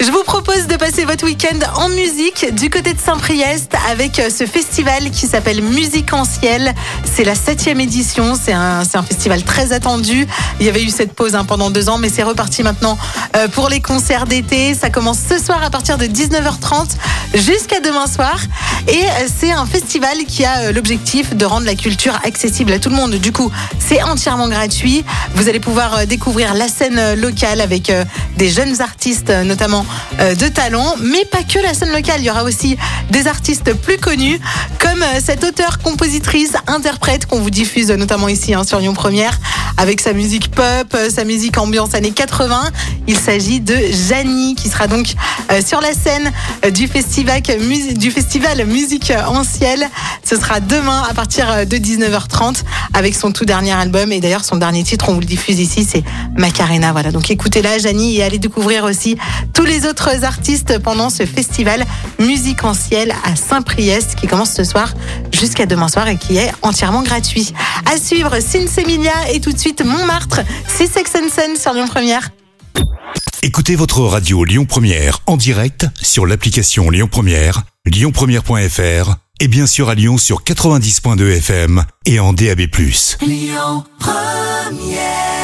Je vous propose de passer votre week-end en musique du côté de Saint-Priest avec euh, ce festival qui s'appelle Musique en ciel. C'est la septième édition. C'est un, un festival très attendu. Il y avait eu cette pause hein, pendant deux ans, mais c'est reparti maintenant euh, pour les concerts d'été. Ça commence ce soir à partir de 19h30 jusqu'à demain soir. Et euh, c'est un festival qui a l'objectif de rendre la culture accessible à tout le monde. Du coup, c'est entièrement gratuit. Vous allez pouvoir découvrir la scène locale avec des jeunes artistes, notamment de talent, mais pas que la scène locale. Il y aura aussi des artistes plus connus, comme euh, cette auteure, compositrice, interprète qu'on vous diffuse notamment ici hein, sur Lyon Première, avec sa musique pop, euh, sa musique ambiance années 80. Il s'agit de Janie, qui sera donc sur la scène du festival, du festival Musique en Ciel. Ce sera demain à partir de 19h30 avec son tout dernier album. Et d'ailleurs, son dernier titre, on vous le diffuse ici, c'est Macarena. Voilà, donc écoutez-la, Janie, et allez découvrir aussi tous les autres artistes pendant ce festival Musique en Ciel à Saint-Priest qui commence ce soir jusqu'à demain soir et qui est entièrement gratuit. À suivre, Emilia et tout de suite Montmartre, c'est Sex Sun sur Lyon Première. Écoutez votre radio Lyon Première en direct sur l'application Lyon Première, lyonpremière.fr et bien sûr à Lyon sur 90.2 FM et en DAB+. Lyon Première